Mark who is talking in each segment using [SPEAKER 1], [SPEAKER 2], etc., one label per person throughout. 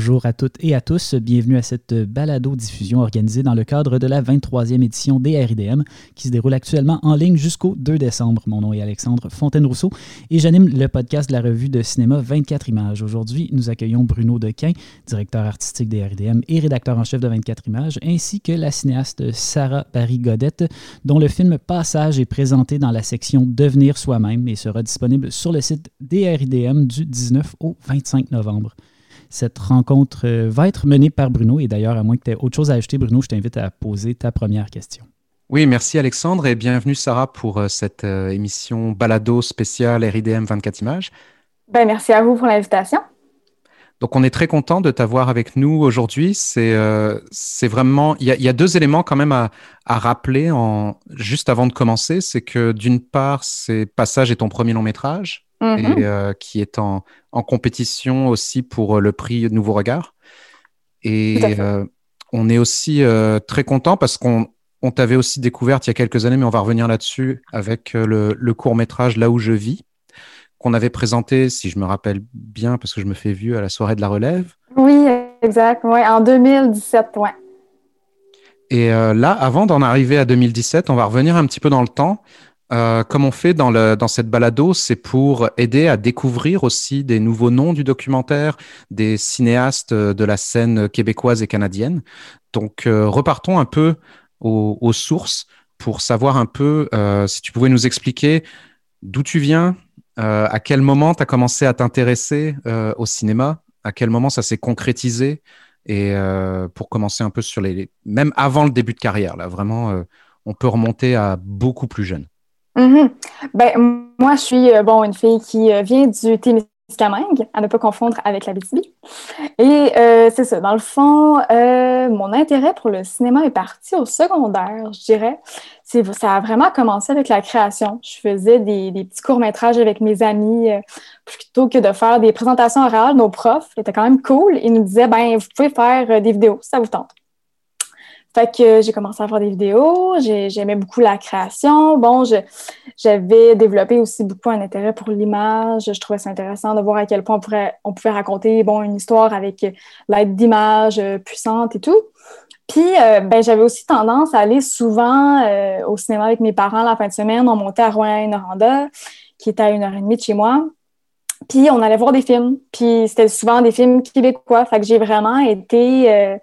[SPEAKER 1] Bonjour à toutes et à tous. Bienvenue à cette balado-diffusion organisée dans le cadre de la 23e édition des RIDM qui se déroule actuellement en ligne jusqu'au 2 décembre. Mon nom est Alexandre Fontaine-Rousseau et j'anime le podcast de la revue de cinéma 24 images. Aujourd'hui, nous accueillons Bruno Dequin, directeur artistique des RIDM et rédacteur en chef de 24 images, ainsi que la cinéaste Sarah Paris-Godette, dont le film Passage est présenté dans la section Devenir soi-même et sera disponible sur le site des RIDM du 19 au 25 novembre. Cette rencontre euh, va être menée par Bruno et d'ailleurs, à moins que tu aies autre chose à ajouter, Bruno, je t'invite à poser ta première question.
[SPEAKER 2] Oui, merci Alexandre et bienvenue Sarah pour euh, cette euh, émission balado spéciale RIDM 24 images.
[SPEAKER 3] Ben, merci à vous pour l'invitation.
[SPEAKER 2] Donc, on est très content de t'avoir avec nous aujourd'hui. C'est c'est vraiment, il y, a, deux éléments quand même à, à rappeler en, juste avant de commencer. C'est que d'une part, c'est Passage est ton premier long métrage et mm-hmm. qui est en, en compétition aussi pour euh, le prix Nouveau Regard. Et euh, on est aussi euh, très content parce qu'on on t'avait aussi découverte il y a quelques années, mais on va revenir là-dessus avec le, court métrage Là où je vis, qu'on avait présenté, si je me rappelle bien, parce que je me fais vieux, à la soirée de la relève.
[SPEAKER 3] Oui, exact. Ouais, en 2017, ouais.
[SPEAKER 2] Et là, avant d'en arriver à 2017, on va revenir un petit peu dans le temps. Euh, comme on fait dans, le, dans cette balado, c'est pour aider à découvrir aussi des nouveaux noms du documentaire, des cinéastes de la scène québécoise et canadienne. Donc, euh, repartons un peu aux, sources pour savoir un peu euh, si tu pouvais nous expliquer d'où tu viens, à quel moment tu as commencé à t'intéresser au cinéma, à quel moment ça s'est concrétisé, et pour commencer un peu sur les... Même avant le début de carrière, là, vraiment, on peut remonter à beaucoup plus jeune.
[SPEAKER 3] Mhm. Ben, moi, je suis euh, bon, une fille qui euh, vient du Témiscamingue, à ne pas confondre avec la BTB. Et euh, c'est ça, dans le fond, mon intérêt pour le cinéma est parti au secondaire, je dirais. Ça a vraiment commencé avec la création. Je faisais des, des petits courts-métrages avec mes amis plutôt que de faire des présentations orales. Nos profs étaient quand même cool. Ils nous disaient, ben, vous pouvez faire des vidéos, ça vous tente. Fait que j'ai commencé à faire des vidéos, j'aimais beaucoup la création. Bon, j'avais développé aussi beaucoup un intérêt pour l'image. Je trouvais ça intéressant de voir à quel point on, pourrait, on pouvait raconter bon, une histoire avec l'aide d'images euh, puissantes et tout. Puis, euh, ben, j'avais aussi tendance à aller souvent euh, au cinéma avec mes parents la fin de semaine. On montait à Rouen-Noranda, qui était à une heure et demie de chez moi. Puis, on allait voir des films. Puis, c'était souvent des films québécois. Fait que j'ai vraiment été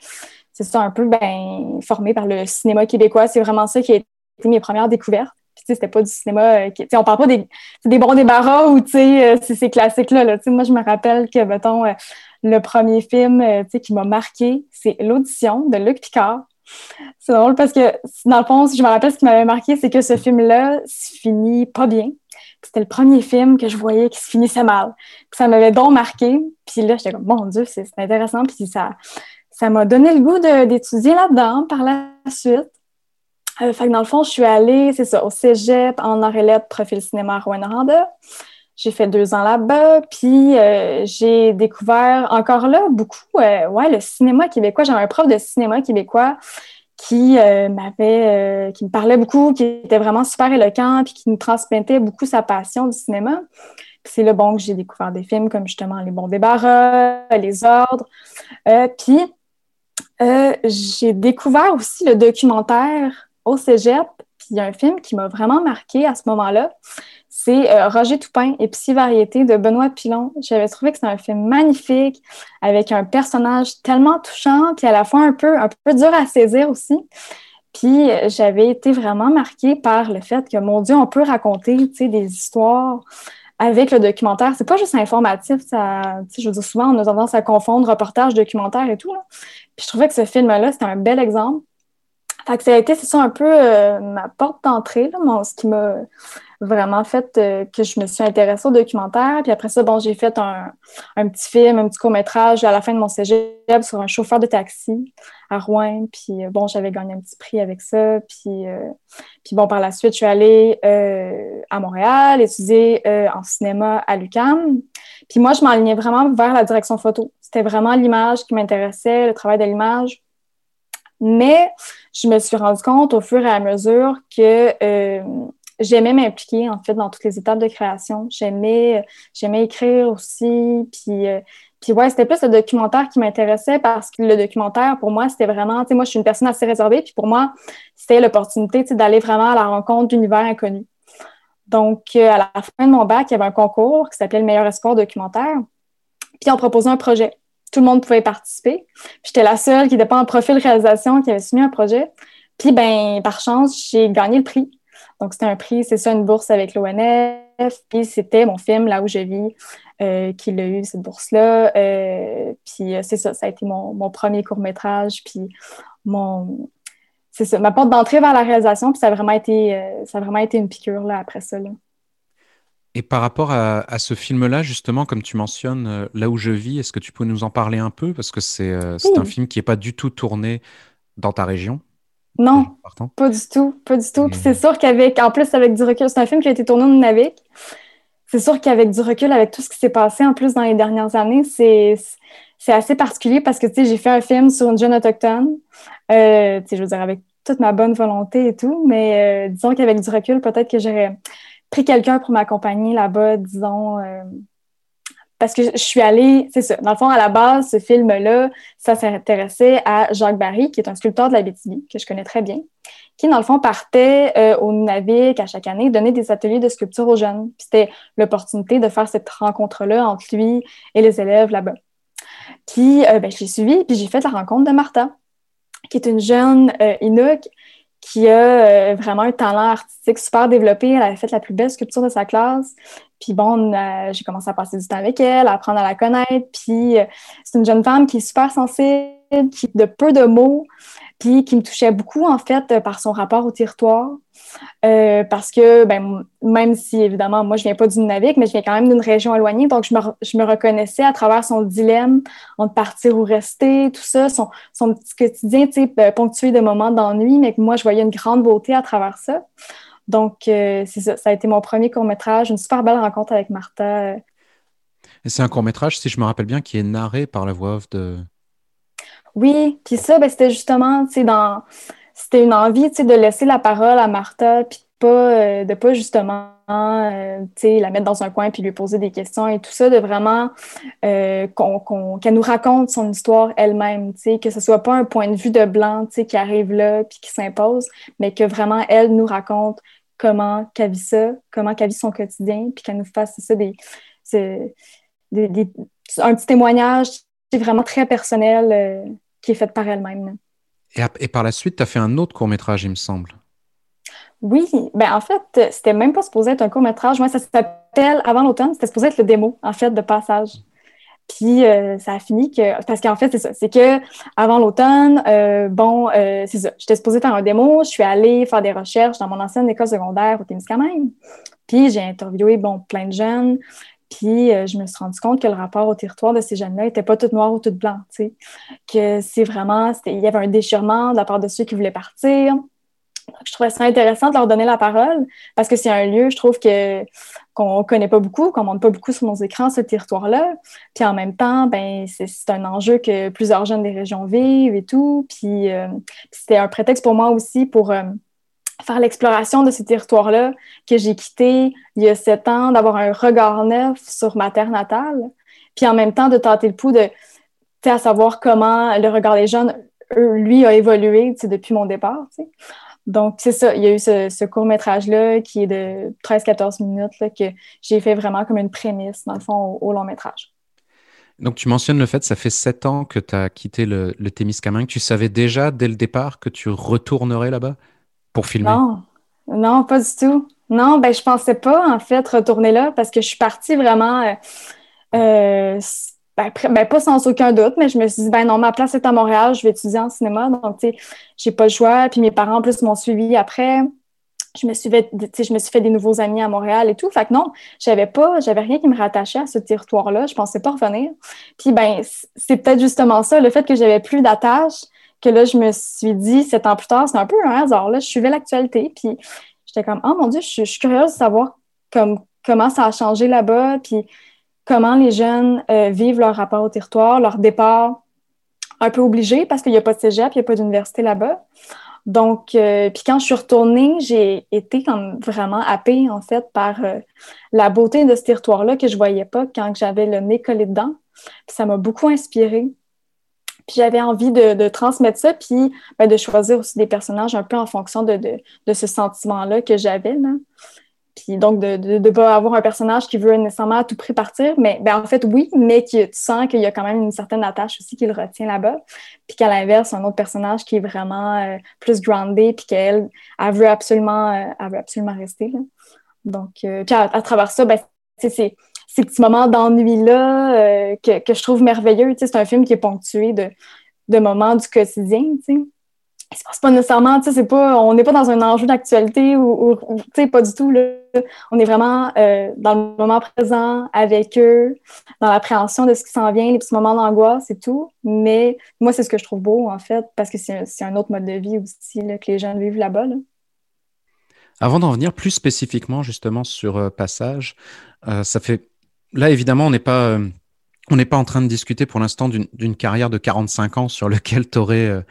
[SPEAKER 3] c'est ça un peu ben, formé par le cinéma québécois. C'est vraiment ça qui a été mes premières découvertes. Puis, c'était pas du cinéma. Euh, qui, on parle pas des, des bons débarras ou euh, c'est ces classiques-là. Là. Moi, je me rappelle que, mettons, euh, le premier film qui m'a marqué, c'est L'audition de Luc Picard. C'est drôle parce que, dans le fond, je me rappelle, ce qui m'avait marqué, c'est que ce film-là se finit pas bien. C'était le premier film que je voyais qui se finissait mal. ça m'avait donc marqué. Puis là, j'étais comme, mon Dieu, c'est intéressant. Puis ça, ça m'a donné le goût d'étudier là-dedans par la suite. Euh, fait que dans le fond, je suis allée, c'est ça, au cégep en Orélette, profil cinéma à Rouen-Noranda. J'ai fait deux ans là-bas, puis euh, j'ai découvert encore là beaucoup, euh, ouais, le cinéma québécois. J'avais un prof de cinéma québécois qui m'avait, qui me parlait beaucoup, qui était vraiment super éloquent, puis qui nous transmettait beaucoup sa passion du cinéma. c'est là, bon, que j'ai découvert des films comme justement Les Bons Débarras, Les Ordres. puis euh, j'ai découvert aussi le documentaire au cégep. Puis il y a un film qui m'a vraiment marqué à ce moment-là. C'est euh, Roger Toupin et Psy-Variété de Benoît Pilon. J'avais trouvé que c'était un film magnifique avec un personnage tellement touchant, puis à la fois un peu, un peu dur à saisir aussi. Puis euh, j'avais été vraiment marquée par le fait que, mon Dieu, on peut raconter des histoires avec le documentaire. C'est pas juste informatif. Ça, je veux dire, souvent, on a tendance à confondre reportage, documentaire et tout. Puis je trouvais que ce film-là, c'était un bel exemple. Fait que ça a été, c'est ça, un peu euh, ma porte d'entrée, ce qui m'a vraiment fait euh, que je me suis intéressée au documentaire. Puis après ça, bon, j'ai fait un, un, petit film, un petit court-métrage à la fin de mon cégep sur un chauffeur de taxi à Rouen. Puis euh, bon, j'avais gagné un petit prix avec ça. Puis, puis bon, par la suite, je suis allée à Montréal étudier en cinéma à l'UQAM. Puis moi, je m'alignais vraiment vers la direction photo. C'était vraiment l'image qui m'intéressait, le travail de l'image. Mais je me suis rendu compte au fur et à mesure que euh, j'aimais m'impliquer en fait dans toutes les étapes de création. J'aimais, j'aimais écrire aussi, puis, euh, Puis ouais, c'était plus le documentaire qui m'intéressait parce que le documentaire, pour moi, c'était vraiment, tu sais, moi, je suis une personne assez réservée, puis pour moi, c'était l'opportunité, tu sais, d'aller vraiment à la rencontre d'univers inconnus. Donc, euh, à la fin de mon bac, il y avait un concours qui s'appelait le meilleur espoir documentaire. Puis on proposait un projet. Tout le monde pouvait participer. J'étais la seule qui n'était pas en profil réalisation qui avait soumis un projet. Puis, ben, par chance, j'ai gagné le prix. Donc, c'était un prix, c'est ça, une bourse avec l'ONF. Puis, c'était mon film, Là où je vis, euh, qui l'a eu, cette bourse-là. Euh, puis, euh, c'est ça, ça a été mon, mon premier court-métrage. Puis, mon. C'est ça, ma porte d'entrée vers la réalisation. Puis, ça a vraiment été, ça a vraiment été une piqûre, là, après ça. Là.
[SPEAKER 2] Et par rapport à, à ce film-là, justement, comme tu mentionnes, Là où je vis, est-ce que tu peux nous en parler un peu? Parce que c'est un film qui n'est pas du tout tourné dans ta région.
[SPEAKER 3] Non, pas du tout, pas du tout. C'est sûr qu'avec, en plus, avec du recul, c'est un film qui a été tourné au Nunavik. C'est sûr qu'avec du recul, avec tout ce qui s'est passé en plus dans les dernières années, c'est, c'est assez particulier parce que, tu sais, j'ai fait un film sur une jeune autochtone, euh, tu sais, je veux dire, avec toute ma bonne volonté et tout, mais euh, disons qu'avec du recul, peut-être que j'aurais pris quelqu'un pour m'accompagner là-bas, disons, euh, parce que je suis allée, c'est ça, dans le fond, à la base, ce film-là, ça s'intéressait à Jacques Barry, qui est un sculpteur de la BTV, que je connais très bien, qui, dans le fond, partait euh, au Nunavik à chaque année donner des ateliers de sculpture aux jeunes. C'était l'opportunité de faire cette rencontre-là entre lui et les élèves là-bas. Puis, euh, ben, je l'ai suivi, puis j'ai fait la rencontre de Martha, qui est une jeune euh, Inuk qui a vraiment un talent artistique super développé. Elle avait fait la plus belle sculpture de sa classe. Puis bon, j'ai commencé à passer du temps avec elle, à apprendre à la connaître. Puis euh, c'est une jeune femme qui est super sensible, qui de peu de mots, puis qui me touchait beaucoup en fait par son rapport au territoire. Euh, parce que ben, même si évidemment moi je viens pas du Nunavik, mais je viens quand même d'une région éloignée, donc je me, je me, reconnaissais à travers son dilemme entre partir ou rester, tout ça, son, son petit quotidien, euh, ponctué de moments d'ennui, mais que moi je voyais une grande beauté à travers ça. Donc, euh, c'est ça. Ça a été mon premier court-métrage, une super belle rencontre avec Martha.
[SPEAKER 2] Et c'est un court-métrage, si je me rappelle bien, qui est narré par la voix off de.
[SPEAKER 3] Oui, puis ça, ben, c'était justement, tu sais, dans. C'était une envie, tu sais, de laisser la parole à Martha, puis pas, euh, de pas justement euh, la mettre dans un coin puis lui poser des questions et tout ça, de vraiment euh, qu'elle nous raconte son histoire elle-même, que ce soit pas un point de vue de blanc qui arrive là puis qui s'impose, mais que vraiment elle nous raconte comment qu'elle vit ça, comment qu'elle vit son quotidien, puis qu'elle nous fasse ça, des, des, un petit témoignage vraiment très personnel euh, qui est fait par elle-même.
[SPEAKER 2] Et, et, par la suite, tu as fait un autre court-métrage, il me semble.
[SPEAKER 3] Oui, ben en fait, c'était même pas supposé être un court-métrage. Moi, ça s'appelle Avant l'automne, c'était supposé être le démo, en fait, de passage. Puis euh, ça a fini que. Parce qu'en fait, c'est ça. C'est que avant l'automne, euh, bon, euh, c'est ça. J'étais supposée faire un démo. Je suis allée faire des recherches dans mon ancienne école secondaire au Témiscamingue. Puis j'ai interviewé, bon, plein de jeunes. Puis je me suis rendu compte que le rapport au territoire de ces jeunes-là n'était pas tout noir ou tout blanc, tu sais. Que c'est vraiment. Il y avait un déchirement de la part de ceux qui voulaient partir je trouvais ça intéressant de leur donner la parole parce que c'est un lieu, je trouve, qu'on connaît pas beaucoup, qu'on montre pas beaucoup sur nos écrans, ce territoire-là. Puis en même temps, ben c'est un enjeu que plusieurs jeunes des régions vivent et tout. Puis euh, c'était un prétexte pour moi aussi pour euh, faire l'exploration de ce territoire-là que j'ai quitté il y a sept ans, d'avoir un regard neuf sur ma terre natale. Puis en même temps, de tenter le pouls de, à savoir comment le regard des jeunes, lui, a évolué depuis mon départ. Donc, c'est ça. Il y a eu ce, court-métrage-là qui est de 13-14 minutes que j'ai fait vraiment comme une prémisse, dans le fond, au, long métrage.
[SPEAKER 2] Donc, tu mentionnes le fait que ça fait sept ans que tu as quitté le, le Témiscamingue. Tu savais déjà dès le départ que tu retournerais là-bas pour filmer?
[SPEAKER 3] Non, non, pas du tout. Non, ben je pensais pas, en fait, retourner là parce que je suis partie vraiment. Euh, euh, ben, ben, pas sans aucun doute, mais je me suis dit, ben non, ma place est à Montréal, je vais étudier en cinéma. Donc, tu sais, j'ai pas le choix. Puis mes parents, en plus, m'ont suivi après. Je me, suis fait, des nouveaux amis à Montréal et tout. Fait que non, j'avais pas, j'avais rien qui me rattachait à ce territoire-là. Je pensais pas revenir. Puis, ben, c'est peut-être justement ça, le fait que j'avais plus d'attache, que là, je me suis dit, sept ans plus tard, c'est un peu un hasard. Là, je suivais l'actualité. Puis, j'étais comme, oh mon Dieu, je, je suis curieuse de savoir comme, comment ça a changé là-bas. Puis, comment les jeunes euh, vivent leur rapport au territoire, leur départ un peu obligé parce qu'il n'y a pas de cégep, il n'y a pas d'université là-bas. Donc, euh, puis quand je suis retournée, j'ai été vraiment happée, en fait, par euh, la beauté de ce territoire-là que je voyais pas quand j'avais le nez collé dedans. ça m'a beaucoup inspirée. Puis j'avais envie de, transmettre ça, puis ben, de choisir aussi des personnages un peu en fonction de, ce sentiment-là que j'avais. Puis donc, de ne pas avoir un personnage qui veut nécessairement à tout prix partir, mais ben, en fait, oui, mais que tu sens qu'il y a quand même une certaine attache aussi qui le retient là-bas. Puis qu'à l'inverse, un autre personnage qui est vraiment euh, plus groundé, puis qu'elle, elle veut absolument, euh, veut absolument rester. Donc, euh, puis à, travers ça, ben, c'est ces petits moments d'ennui-là que, que, je trouve merveilleux. C'est un film qui est ponctué de, de moments du quotidien. sais passe pas nécessairement, tu sais, c'est pas, on n'est pas dans un enjeu d'actualité ou, tu sais, pas du tout, là. On est vraiment euh, dans le moment présent, avec eux, dans l'appréhension de ce qui s'en vient, les petits moments d'angoisse c'est tout. Mais moi, c'est ce que je trouve beau, en fait, parce que c'est un, autre mode de vie aussi là, que les jeunes vivent là-bas.
[SPEAKER 2] Avant d'en venir plus spécifiquement, justement, sur euh, Passage, euh, ça fait... Là, évidemment, on n'est pas on n'est pas en train de discuter pour l'instant d'une carrière de 45 ans sur lequel tu aurais euh,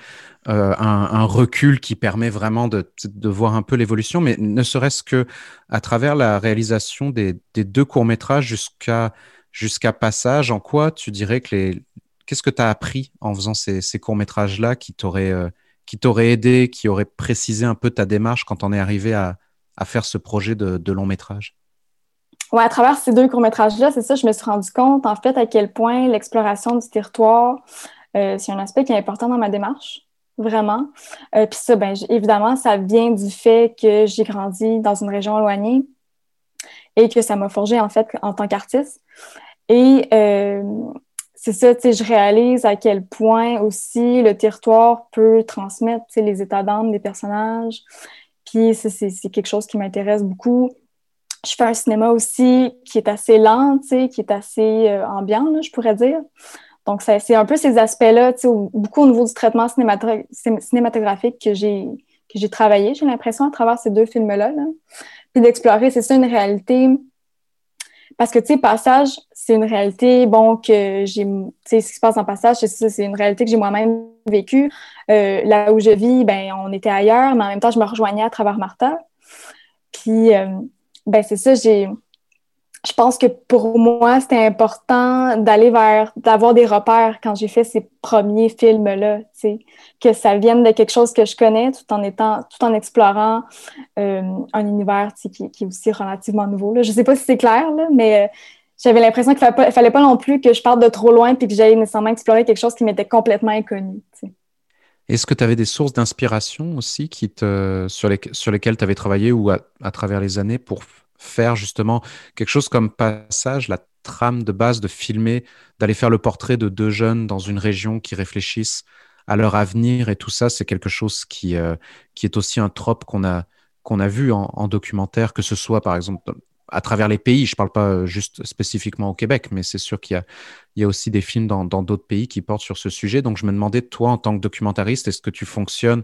[SPEAKER 2] euh, un, recul qui permet vraiment de, voir un peu l'évolution, mais ne serait-ce que à travers la réalisation des, deux courts-métrages jusqu'à jusqu'à Passage, en quoi tu dirais que les... Qu'est-ce que tu as appris en faisant ces, courts-métrages-là qui t'auraient euh, qui aidé, qui aurait précisé un peu ta démarche quand on est arrivé à, faire ce projet de long métrage?
[SPEAKER 3] Ouais, à travers ces deux courts-métrages-là, c'est ça, je me suis rendu compte, en fait, à quel point l'exploration du territoire, euh, c'est un aspect qui est important dans ma démarche, vraiment. Euh, puis ça, ben, évidemment, ça vient du fait que j'ai grandi dans une région éloignée et que ça m'a forgé, en fait, en tant qu'artiste. Et euh, c'est ça, tu sais, je réalise à quel point aussi le territoire peut transmettre, tu sais, les états d'âme des personnages. Puis c'est quelque chose qui m'intéresse beaucoup je fais un cinéma aussi qui est assez lent, qui est assez euh, ambiant, je pourrais dire. Donc, c'est un peu ces aspects-là, beaucoup au niveau du traitement cinématographique que j'ai travaillé, j'ai l'impression, à travers ces deux films-là. Puis d'explorer, c'est ça, une réalité. Parce que, tu sais, Passage, c'est une réalité, bon, que j'ai. Tu sais, ce qui se passe en Passage, c'est une réalité que j'ai moi-même vécue. Euh, là où je vis, ben on était ailleurs, mais en même temps, je me rejoignais à travers Martha. Puis, euh, ben c'est ça, j'ai je pense que pour moi, c'était important d'aller vers, d'avoir des repères quand j'ai fait ces premiers films-là, que ça vienne de quelque chose que je connais tout en étant, tout en explorant euh, un univers qui, est aussi relativement nouveau. Là. Je sais pas si c'est clair, là, mais euh, j'avais l'impression qu'il ne fallait, pas non plus que je parte de trop loin et que j'aille nécessairement explorer quelque chose qui m'était complètement inconnu.
[SPEAKER 2] Est-ce que tu avais des sources d'inspiration aussi qui te, sur, les, sur lesquelles tu avais travaillé ou à, travers les années pour faire justement quelque chose comme passage, la trame de base de filmer, d'aller faire le portrait de deux jeunes dans une région qui réfléchissent à leur avenir et tout ça, c'est quelque chose qui, euh, qui est aussi un trope qu'on a, qu'on a vu en, documentaire, que ce soit par exemple à travers les pays. Je ne parle pas euh, juste spécifiquement au Québec, mais c'est sûr qu'il y a, aussi des films dans, dans d'autres pays qui portent sur ce sujet. Donc je me demandais, toi, en tant que documentariste, est-ce que tu fonctionnes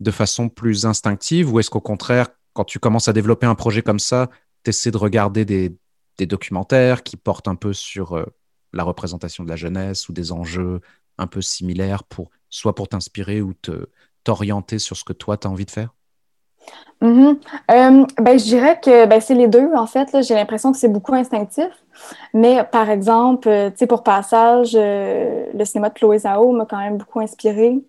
[SPEAKER 2] de façon plus instinctive ou est-ce qu'au contraire, quand tu commences à développer un projet comme ça, tu essaies de regarder des, documentaires qui portent un peu sur euh, la représentation de la jeunesse ou des enjeux un peu similaires pour soit pour t'inspirer ou te t'orienter sur ce que toi tu as envie de faire?
[SPEAKER 3] Euh, ben, je dirais que ben, c'est les deux, en fait. J'ai l'impression que c'est beaucoup instinctif. Mais par exemple, euh, pour passage, le cinéma de Chloé Zhao m'a quand même beaucoup inspiré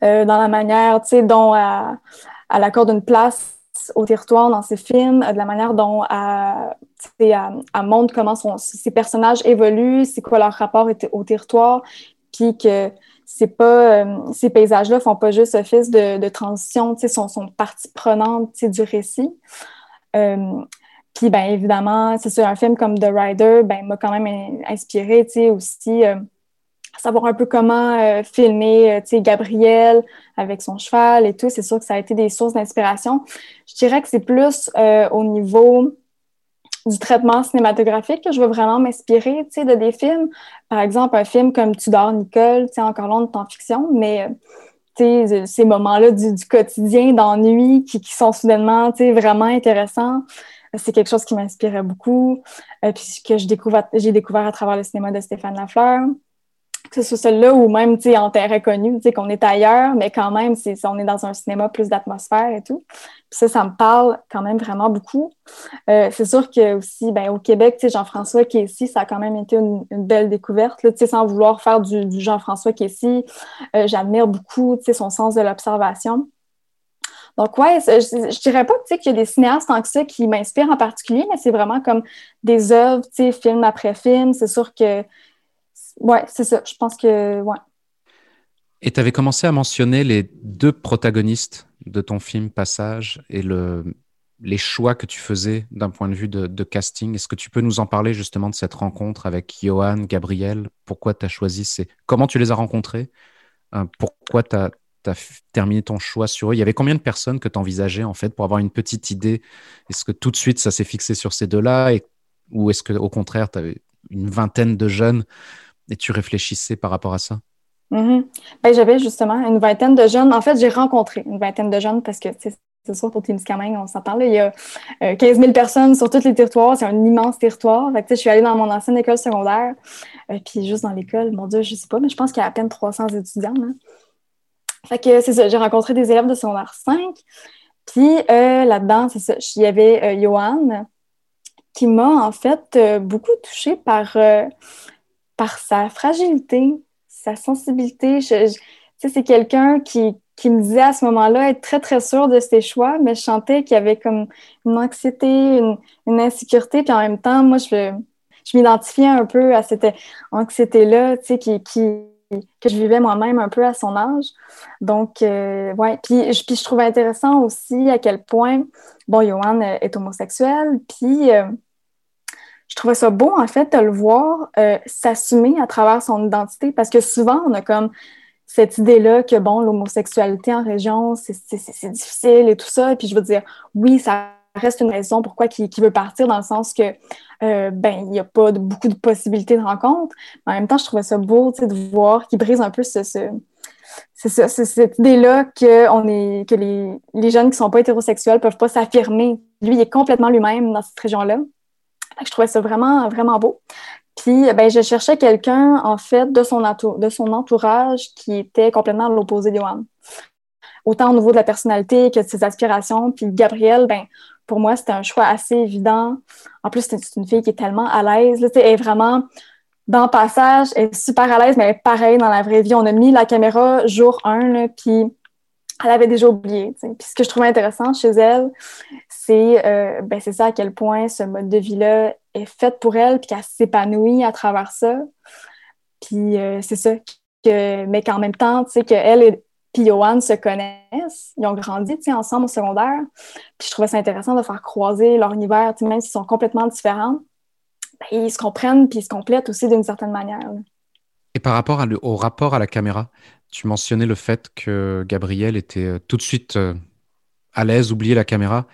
[SPEAKER 3] dans la manière dont elle, elle accorde une place au territoire dans ses films, de la manière dont elle, montre comment son, ses personnages évoluent, c'est quoi leur rapport au territoire, puis que c'est pas euh, ces paysages-là font pas juste office de, de transition, sont, sont partie prenante du récit. Euh, puis ben évidemment, c'est sûr, un film comme The Rider, ben m'a quand même inspiré, aussi. Euh, savoir un peu comment euh, filmer, Gabriel avec son cheval et tout. C'est sûr que ça a été des sources d'inspiration. Je dirais que c'est plus au niveau du traitement cinématographique que je veux vraiment m'inspirer, de des films. Par exemple, un film comme Tudor Nicole, encore long de fiction, mais sais, ces moments-là du, quotidien, d'ennui, qui, qui, sont soudainement, vraiment intéressants. C'est quelque chose qui m'inspirait beaucoup, puis que j'ai découvert, découvert à travers le cinéma de Stéphane Lafleur que ce soit celle-là ou même en terre inconnue, qu'on est ailleurs, mais quand même, c'est, on est dans un cinéma plus d'atmosphère et tout. Puis ça, ça me parle quand même vraiment beaucoup. Euh, c'est sûr que aussi, ben, au Québec, Jean-François qui ça a quand même été une, belle découverte, là, sans vouloir faire du, Jean-François qui. Euh, j'admire beaucoup son sens de l'observation. Donc, ouais, je, je dirais pas qu'il y a des cinéastes tant que ça qui m'inspirent en particulier, mais c'est vraiment comme des œuvres, film après film. C'est sûr que, ouais, c'est ça. Je pense que, ouais.
[SPEAKER 2] Et tu avais commencé à mentionner les deux protagonistes de ton film Passage et le, les choix que tu faisais d'un point de vue de, casting. Est-ce que tu peux nous en parler justement de cette rencontre avec Johan, Gabriel? Pourquoi tu as choisi ces... Comment tu les as rencontrés? Euh, Pourquoi tu as, terminé ton choix sur eux? Il y avait combien de personnes que tu envisageais en fait pour avoir une petite idée? Est-ce que tout de suite ça s'est fixé sur ces deux-là? Ou est-ce que au contraire tu avais une vingtaine de jeunes et tu réfléchissais par rapport à ça?
[SPEAKER 3] Mm-hmm. ben, J'avais justement une vingtaine de jeunes. En fait, j'ai rencontré une vingtaine de jeunes parce que c'est sûr, pour Témiscamingue, on s'entend. Il y a 15 euh, 000 personnes sur tous les territoires. C'est un immense territoire. Fait je suis allée dans mon ancienne école secondaire. Euh, puis juste dans l'école, mon Dieu, je sais pas, mais je pense qu'il y a à peine 300 étudiants. Fait que c'est ça, j'ai rencontré des élèves de secondaire 5. Puis euh, là-dedans, c'est ça, il y avait Johan qui m'a en fait beaucoup touchée par, par sa fragilité, sa sensibilité. Je, c'est quelqu'un qui, qui me disait à ce moment-là être très, très sûr de ses choix, mais je sentais qu'il y avait comme une anxiété, une, une, insécurité, puis en même temps, moi, je, je m'identifiais un peu à cette anxiété-là, tu sais, qui, qui, que je vivais moi-même un peu à son âge. Donc, euh, ouais. Puis, je, puis je trouvais intéressant aussi à quel point, bon, Johan est homosexuel, puis euh, je trouvais ça beau, en fait, de le voir s'assumer à travers son identité, parce que souvent, on a comme cette idée-là que, bon, l'homosexualité en région, c'est difficile et tout ça. Et puis, je veux dire, oui, ça reste une raison pourquoi il, veut partir, dans le sens que euh, ben il n'y a pas beaucoup de possibilités de rencontre. Mais en même temps, je trouvais ça beau de voir qu'il brise un peu cette idée-là que, on est, que les, les jeunes qui ne sont pas hétérosexuels ne peuvent pas s'affirmer. Lui, il est complètement lui-même dans cette région-là. Je trouvais ça vraiment, vraiment beau. Puis, ben, je cherchais quelqu'un, en fait, de son, entourage qui était complètement à l'opposé de Johan. Autant au niveau de la personnalité que de ses aspirations. Puis, Gabriel, ben, pour moi, c'était un choix assez évident. En plus, c'est une fille qui est tellement à l'aise. Elle est vraiment dans le passage, elle est super à l'aise, mais elle est pareille dans la vraie vie. On a mis la caméra jour 1, puis elle avait déjà oublié. Puis ce que je trouvais intéressant chez elle, c'est euh, ben, ça à quel point ce mode de vie-là est fait pour elle, puis qu'elle s'épanouit à travers ça. Puis euh, c'est ça. Que, mais qu'en même temps, tu sais, qu'elle est puis Johan se connaissent. Ils ont grandi ensemble au secondaire. Puis je trouvais ça intéressant de faire croiser leur univers, même s'ils sont complètement différents. Ben, ils se comprennent puis ils se complètent aussi d'une certaine manière.
[SPEAKER 2] Et par rapport au rapport à la caméra, tu mentionnais le fait que Gabriel était euh, tout de suite à l'aise, oublier la caméra.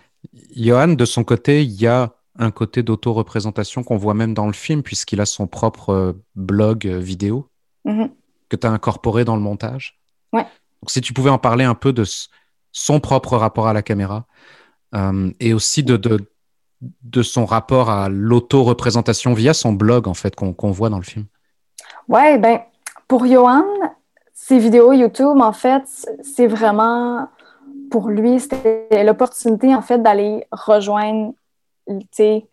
[SPEAKER 2] Johan, de son côté, il y a un côté d'auto-représentation qu'on voit même dans le film, puisqu'il a son propre euh, blog vidéo mm-hmm. que tu as incorporé dans le montage.
[SPEAKER 3] Ouais.
[SPEAKER 2] Donc, si tu pouvais en parler un peu de son propre rapport à la caméra euh, et aussi de, de, son rapport à l'auto-représentation via son blog, en fait, qu'on voit dans le film.
[SPEAKER 3] Ouais, ben, pour Johan, ses vidéos YouTube, en fait, c'est vraiment pour lui, c'était l'opportunité, en fait, d'aller rejoindre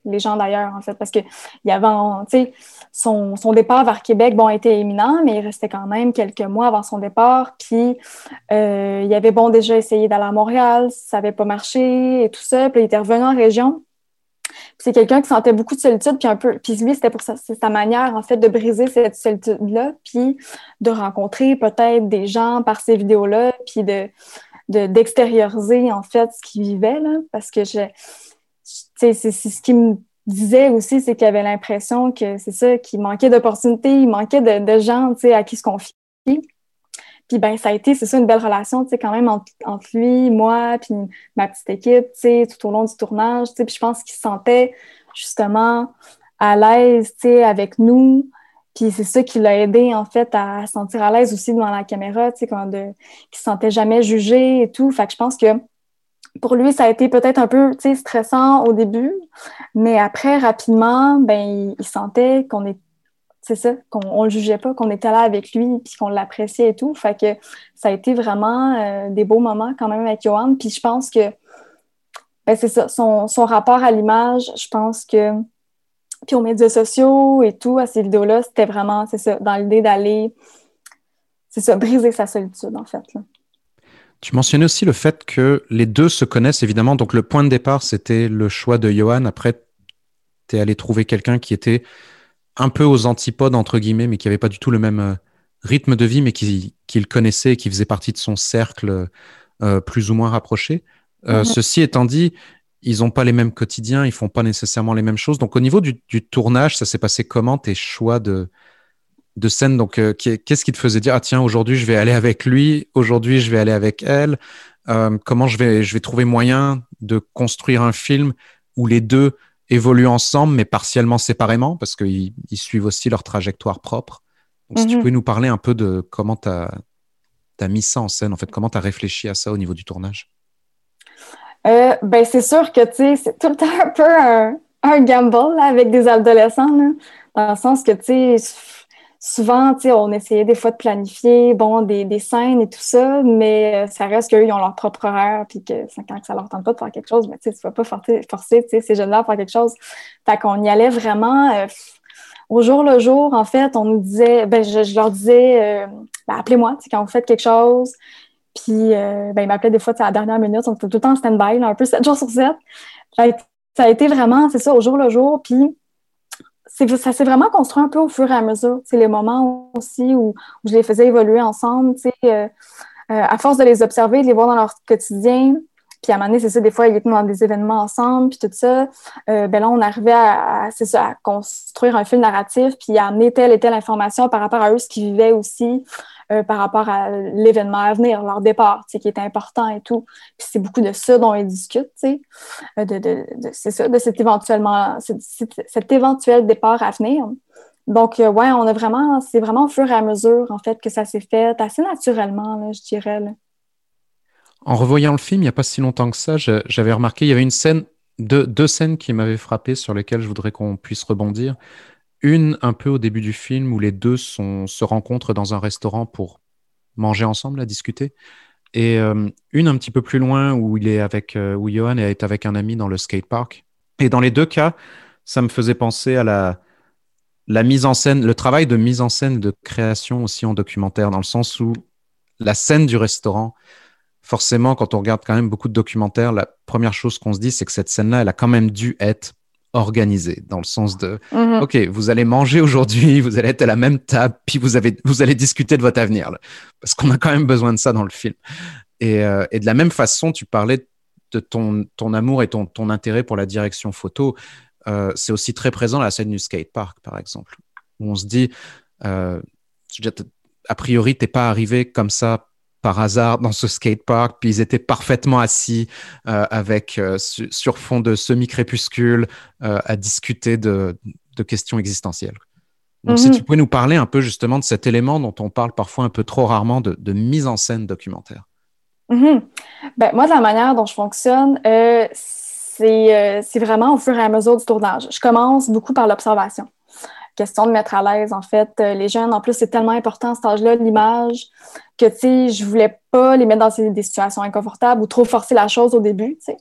[SPEAKER 3] les gens d'ailleurs, en fait, parce que il y avait, son, son, départ vers Québec, bon, était éminent, mais il restait quand même quelques mois avant son départ, puis euh, il avait, bon, déjà essayé d'aller à Montréal, ça n'avait pas marché et tout ça, puis il était revenu en région. C'est quelqu'un qui sentait beaucoup de solitude, puis un peu, puis lui, c'était pour sa, sa manière, en fait, de briser cette solitude-là, puis de rencontrer peut-être des gens par ces vidéos-là, puis de d'extérioriser, en fait, ce qu'il vivait, là, parce que je c'est ce qui me disait aussi, c'est qu'il avait l'impression que c'est ça, qu'il manquait d'opportunités, il manquait de, de gens à qui se confier. Puis ben ça a été, c'est ça, une belle relation, tu sais, quand même entre, lui, moi, puis ma petite équipe, tu sais, tout au long du tournage, tu sais, puis je pense qu'il se sentait justement à l'aise, tu sais, avec nous. Puis c'est ça qui l'a aidé, en fait, à se sentir à l'aise aussi devant la caméra, tu sais, quand de, qu'il se sentait jamais jugé et tout. Fait que je pense que pour lui, ça a été peut-être un peu stressant au début, mais après, rapidement, ben, il, sentait qu'on est c'est ça, qu'on le jugeait pas, qu'on était là avec lui, puis qu'on l'appréciait et tout. Fait que ça a été vraiment euh, des beaux moments quand même avec Johan. Puis je pense que, ben c'est ça, son, son, rapport à l'image, je pense que, puis aux médias sociaux et tout, à ces vidéos-là, c'était vraiment, c'est ça, dans l'idée d'aller, c'est ça, briser sa solitude, en fait.
[SPEAKER 2] Tu mentionnais aussi le fait que les deux se connaissent, évidemment. Donc, le point de départ, c'était le choix de Johan. Après, tu es allé trouver quelqu'un qui était un peu aux antipodes, entre guillemets, mais qui n'avait pas du tout le même euh, rythme de vie, mais qui, le connaissait et qui faisait partie de son cercle euh, plus ou moins rapproché. Euh, mhm. Ceci étant dit, ils n'ont pas les mêmes quotidiens, ils font pas nécessairement les mêmes choses. Donc, au niveau du, tournage, ça s'est passé comment tes choix de, de scène? Donc, qu'est-ce qui te faisait dire, ah tiens, aujourd'hui, je vais aller avec lui, aujourd'hui, je vais aller avec elle Comment je vais, je vais trouver moyen de construire un film où les deux évoluent ensemble, mais partiellement séparément, parce qu'ils suivent aussi leur trajectoire propre? Donc, si tu mhm. pouvais nous parler un peu de comment tu as, mis ça en scène, en fait, comment tu as réfléchi à ça au niveau du tournage?
[SPEAKER 3] Euh, ben, c'est sûr que, tu c'est tout le temps un peu un, gamble avec des adolescents, dans le sens que, tu sais, souvent, on essayait des fois de planifier, bon, des, des scènes et tout ça, mais euh, ça reste qu'eux, ils ont leur propre horaire, puis que quand ça leur tente pas de faire quelque chose, mais tu ne vas pas forcer, forcer ces jeunes-là à faire quelque chose. Fait qu'on y allait vraiment euh, au jour le jour, en fait, on nous disait, ben, je, leur disais, ben, appelez-moi, quand vous faites quelque chose, puis ben, ils m'appelaient des fois à la dernière minute, on était tout le temps en stand-by, un peu 7 jours sur 7. Ça a été vraiment, c'est ça, au jour le jour, puis ça s'est vraiment construit un peu au fur et à mesure. C'est les moments aussi où, je les faisais évoluer ensemble. Euh, euh, à force de les observer, de les voir dans leur quotidien, puis à un moment donné, c'est ça, des fois, ils étaient dans des événements ensemble, puis tout ça. Euh, ben là, on arrivait à, ça, à construire un film narratif, puis à amener telle et telle information par rapport à eux, ce qu'ils vivaient aussi. Euh, par rapport à l'événement à venir, leur départ, qui est important et tout. Puis c'est beaucoup de ça dont ils discutent, euh, de, de, de c'est ça, de cet, éventuellement, éventuel départ à venir. Donc, euh, ouais, on a vraiment, c'est vraiment au fur et à mesure, en fait, que ça s'est fait assez naturellement, je dirais.
[SPEAKER 2] En revoyant le film, il n'y a pas si longtemps que ça, j'avais remarqué, il y avait une scène, deux, deux scènes qui m'avaient frappé, sur lesquelles je voudrais qu'on puisse rebondir. Une un peu au début du film où les deux se rencontrent dans un restaurant pour manger ensemble, à discuter. Et euh, une un petit peu plus loin où il est avec, euh, où Johan est avec un ami dans le skatepark. Et dans les deux cas, ça me faisait penser à la, la mise en scène, le travail de mise en scène, de création aussi en documentaire, dans le sens où la scène du restaurant, forcément, quand on regarde quand même beaucoup de documentaires, la première chose qu'on se dit, c'est que cette scène-là, elle a quand même dû être organisé, dans le sens de, mhm. OK, vous allez manger aujourd'hui, vous allez être à la même table, puis vous, avez, vous allez discuter de votre avenir, parce qu'on a quand même besoin de ça dans le film. Et, euh, et, de la même façon, tu parlais de ton, ton amour et ton, ton intérêt pour la direction photo. Euh, c'est aussi très présent à la scène du skatepark, par exemple, où on se dit, euh, a priori, t'es pas arrivé comme ça par hasard dans ce skatepark, puis ils étaient parfaitement assis euh, avec euh, sur fond de semi-crépuscule euh, à discuter de, questions existentielles. Donc, si mhm. tu pouvais nous parler un peu justement de cet élément dont on parle parfois un peu trop rarement de, mise en scène documentaire.
[SPEAKER 3] Mhm. ben, moi, de la manière dont je fonctionne, c'est vraiment au fur et à mesure du tournage. Je commence beaucoup par l'observation question de mettre à l'aise, en fait, euh, les jeunes. En plus, c'est tellement important cet âge-là, l'image, que, tu sais, je voulais pas les mettre dans des situations inconfortables ou trop forcer la chose au début, tu sais.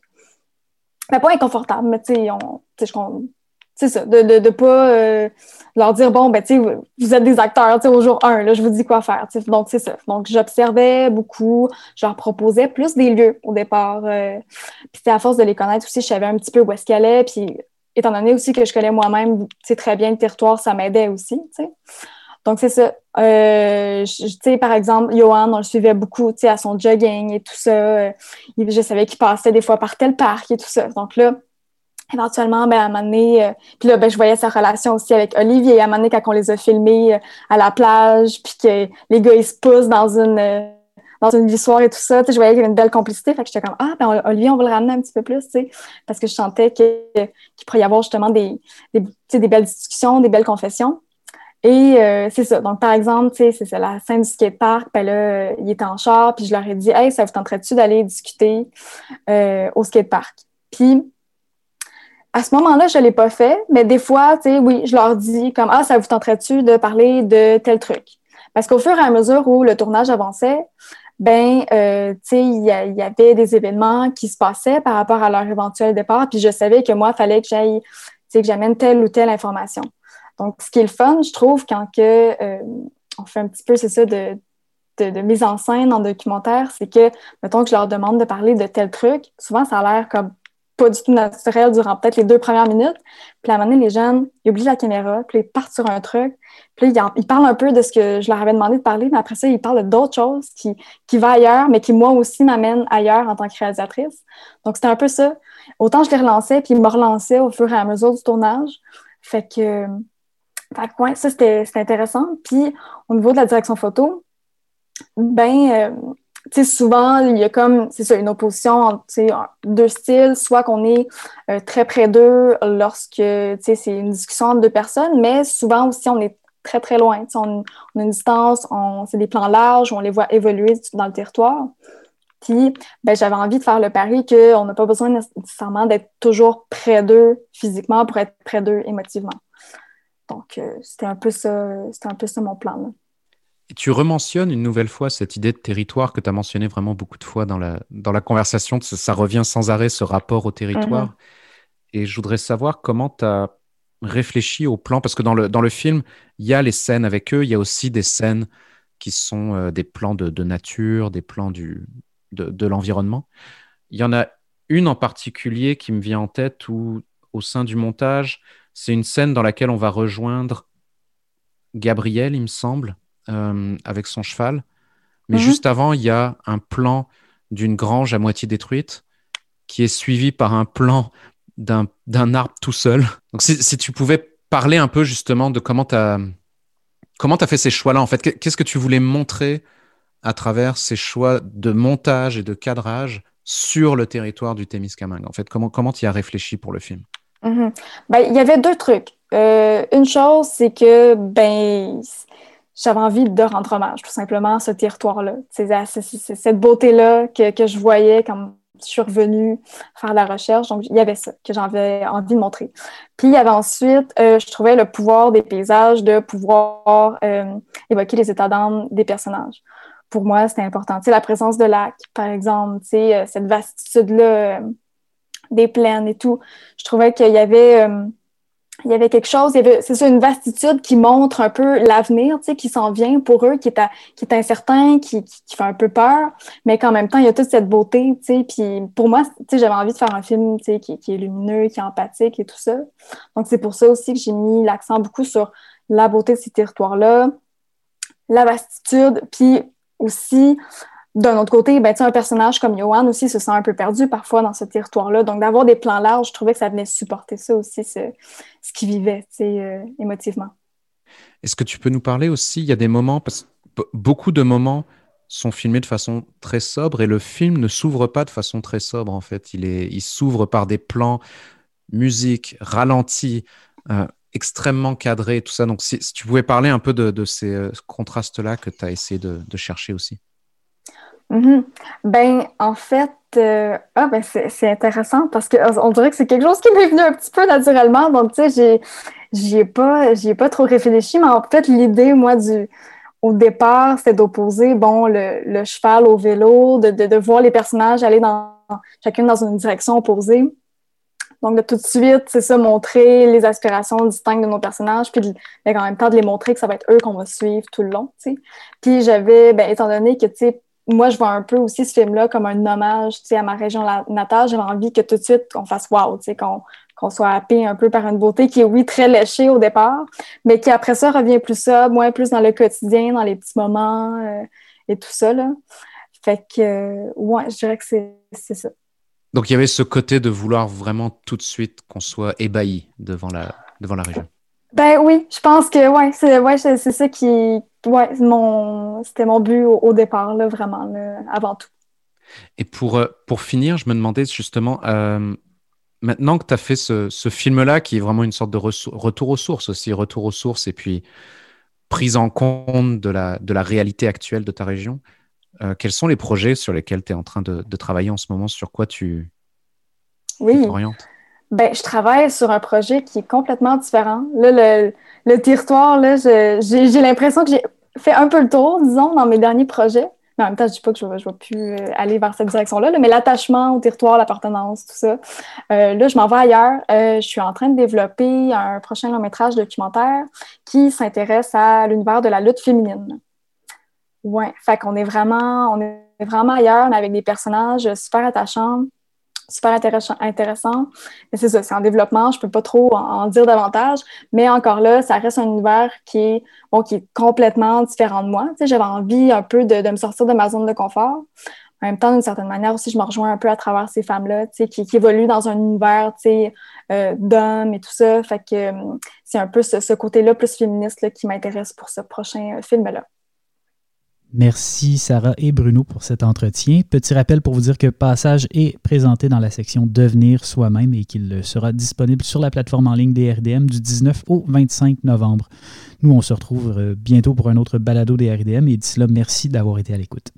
[SPEAKER 3] Mais pas inconfortable, mais tu sais, c'est ça, de ne pas euh, leur dire, bon, ben, tu sais, vous êtes des acteurs, tu sais, au jour 1, là, je vous dis quoi faire, tu sais. Donc, c'est ça. Donc, j'observais beaucoup, je leur proposais plus des lieux au départ. Euh, puis, à force de les connaître aussi, je savais un petit peu où est-ce qu'elle est, puis étant donné aussi que je connais moi-même très bien le territoire, ça m'aidait aussi. Donc, c'est ça. Euh, sais, par exemple, Johan, on le suivait beaucoup à son jogging et tout ça. Euh, je savais qu'il passait des fois par tel parc et tout ça. Donc là, éventuellement, ben, à un moment donné, euh, puis là, ben, je voyais sa relation aussi avec Olivier. À un moment donné, quand on les a filmés à la plage, puis que les gars, ils se poussent dans une dans une histoire et tout ça. Je voyais qu'il y avait une belle complicité. Fait que j'étais comme, ah, ben, Olivier, on va le ramener un petit peu plus, tu sais, parce que je sentais qu'il pourrait y avoir justement des, des, belles discussions, des belles confessions. Et euh, c'est ça. Donc, par exemple, tu sais, c'est la scène du skatepark. Ben là, il était en char, puis je leur ai dit, hey, ça vous tenterait-tu d'aller discuter euh, au skatepark? Puis, à ce moment-là, je ne l'ai pas fait, mais des fois, tu sais, oui, je leur dis comme Ah, ça vous tenterait-tu de parler de tel truc? Parce qu'au fur et à mesure où le tournage avançait, ben, euh, tu sais, il y, avait des événements qui se passaient par rapport à leur éventuel départ, puis je savais que moi, il fallait que j'aille, tu sais, que j'amène telle ou telle information. Donc, ce qui est le fun, je trouve, quand que, euh, on fait un petit peu, c'est ça, de, de, de, mise en scène en documentaire, c'est que, mettons que je leur demande de parler de tel truc, souvent, ça a l'air comme pas du tout naturel durant peut-être les deux premières minutes. Puis à un moment donné, les jeunes, ils oublient la caméra, puis ils partent sur un truc. Puis ils, parlent un peu de ce que je leur avais demandé de parler, mais après ça, ils parlent d'autres choses qui, qui vont ailleurs, mais qui, moi aussi, m'amènent ailleurs en tant que réalisatrice. Donc, c'était un peu ça. Autant je les relançais, puis ils me relançaient au fur et à mesure du tournage. Fait que, fait ça, c'était intéressant. Puis, au niveau de la direction photo, ben, euh, sais, souvent, il y a comme, c'est ça, une opposition entre deux styles, soit qu'on est euh, très près d'eux lorsque, c'est une discussion entre deux personnes, mais souvent aussi, on est très, très loin. On, on, a une distance, c'est des plans larges, on les voit évoluer dans le territoire. Puis, ben, j'avais envie de faire le pari qu'on n'a pas besoin nécessairement d'être toujours près d'eux physiquement pour être près d'eux émotivement. Donc, euh, c'était un peu ça, c'était un peu ça mon plan.
[SPEAKER 2] Et tu rementionnes une nouvelle fois cette idée de territoire que tu as mentionné vraiment beaucoup de fois dans la, dans la conversation. Ça revient sans arrêt, ce rapport au territoire. Mhm. Et je voudrais savoir comment tu as réfléchi au plan, parce que dans le, dans le film, il y a les scènes avec eux, il y a aussi des scènes qui sont euh, des plans de, de, nature, des plans du, de, de l'environnement. Il y en a une en particulier qui me vient en tête où, au sein du montage, c'est une scène dans laquelle on va rejoindre Gabriel, il me semble, euh, avec son cheval. Mais mhm. juste avant, il y a un plan d'une grange à moitié détruite qui est suivi par un plan d'un arbre tout seul. Donc, si, tu pouvais parler un peu justement de comment tu as, comment as fait ces choix-là, en fait, qu'est-ce que tu voulais montrer à travers ces choix de montage et de cadrage sur le territoire du Témiscamingue? En fait, comment tu y as réfléchi pour le film?
[SPEAKER 3] Mhm. ben, Il y avait deux trucs. Euh, une chose, c'est que ben, j'avais envie de rendre hommage tout simplement à ce territoire-là. Cette beauté-là que, que, je voyais quand je suis revenue faire la recherche. Donc, il y avait ça que j'avais envie de montrer. Puis, il y avait ensuite, euh, je trouvais le pouvoir des paysages de pouvoir euh, évoquer les états d'âme des personnages. Pour moi, c'était important. Tu sais, la présence de lac, par exemple, euh, cette vastitude-là des plaines et tout. Je trouvais qu'il y avait il y avait quelque chose, c'est ça, une vastitude qui montre un peu l'avenir, tu sais, qui s'en vient pour eux, qui est, qui est incertain, qui, qui, fait un peu peur, mais qu'en même temps, il y a toute cette beauté, tu sais, puis pour moi, tu sais, j'avais envie de faire un film, tu sais, qui, qui, est lumineux, qui est empathique et tout ça. Donc, c'est pour ça aussi que j'ai mis l'accent beaucoup sur la beauté de ces territoires-là, la vastitude, puis aussi d'un autre côté, ben, un personnage comme Johan aussi se sent un peu perdu parfois dans ce territoire-là. Donc, d'avoir des plans larges, je trouvais que ça venait supporter ça aussi, ce, ce qu'il vivait euh, émotivement.
[SPEAKER 2] Est-ce que tu peux nous parler aussi Il y a des moments, parce que beaucoup de moments sont filmés de façon très sobre et le film ne s'ouvre pas de façon très sobre en fait. Il, il s'ouvre par des plans, musique, ralenti, euh, extrêmement cadré, tout ça. Donc, si, tu pouvais parler un peu de, ces euh, contrastes-là que tu as essayé de chercher aussi.
[SPEAKER 3] Mhm. Ben, en fait, euh, ah, ben c'est intéressant parce qu'on dirait que c'est quelque chose qui m'est venu un petit peu naturellement. Donc, tu sais, j'y ai, pas, pas trop réfléchi, mais en fait, l'idée, moi, du, au départ, c'était d'opposer, bon, le, cheval au vélo, de, de, voir les personnages aller dans, chacune dans une direction opposée. Donc, de tout de suite, c'est ça, montrer les aspirations distinctes de nos personnages, puis en même temps de les montrer que ça va être eux qu'on va suivre tout le long, tu sais. Puis j'avais, ben, étant donné que, tu sais, moi, je vois un peu aussi ce film-là comme un hommage à ma région natale. J'avais envie que tout de suite, qu'on fasse wow, qu'on qu'on soit happé un peu par une beauté qui est, oui, très léchée au départ, mais qui après ça revient plus ça, moins plus dans le quotidien, dans les petits moments euh, et tout ça. Là. Fait que, euh, ouais, je dirais que c'est ça.
[SPEAKER 2] Donc, il y avait ce côté de vouloir vraiment tout de suite qu'on soit ébahi devant la, devant la région.
[SPEAKER 3] Ben oui, je pense que ouais, c'est ouais, c'est ça qui, ouais, mon, c'était mon but au, départ, là, vraiment, avant tout.
[SPEAKER 2] Et pour, euh, pour finir, je me demandais justement, euh, maintenant que tu as fait ce, ce film-là, qui est vraiment une sorte de retour aux sources aussi, retour aux sources et puis prise en compte de la, de la réalité actuelle de ta région, euh, quels sont les projets sur lesquels tu es en train de, de, travailler en ce moment? Sur quoi tu
[SPEAKER 3] oui.
[SPEAKER 2] t'orientes?
[SPEAKER 3] Ben, je travaille sur un projet qui est complètement différent. Là, le, le territoire, là, j'ai l'impression que j'ai fait un peu le tour, disons, dans mes derniers projets. Mais en même temps, je dis pas que je ne vais, plus euh, aller vers cette direction-là, mais l'attachement au territoire, l'appartenance, tout ça. Euh, là, je m'en vais ailleurs. Euh, je suis en train de développer un prochain long métrage documentaire qui s'intéresse à l'univers de la lutte féminine. Ouais, fait qu'on est vraiment, on est vraiment ailleurs, mais avec des personnages super attachants super intéressant. intéressant. Mais c'est ça, c'est en développement, je peux pas trop en, dire davantage, mais encore là, ça reste un univers qui est, qui est complètement différent de moi. Tu sais, j'avais envie un peu de, de, me sortir de ma zone de confort. En même temps, d'une certaine manière aussi, je me rejoins un peu à travers ces femmes-là, tu sais, qui, qui, évoluent dans un univers, tu sais, euh, d'hommes et tout ça. Fait que euh, c'est un peu ce, ce côté-là plus féministe là, qui m'intéresse pour ce prochain euh, film-là.
[SPEAKER 1] Merci Sarah et Bruno pour cet entretien. Petit rappel pour vous dire que Passage est présenté dans la section Devenir soi-même et qu'il sera disponible sur la plateforme en ligne des RDM du 19 au 25 novembre. Nous, on se retrouve euh, bientôt pour un autre balado des RDM et d'ici là, merci d'avoir été à l'écoute.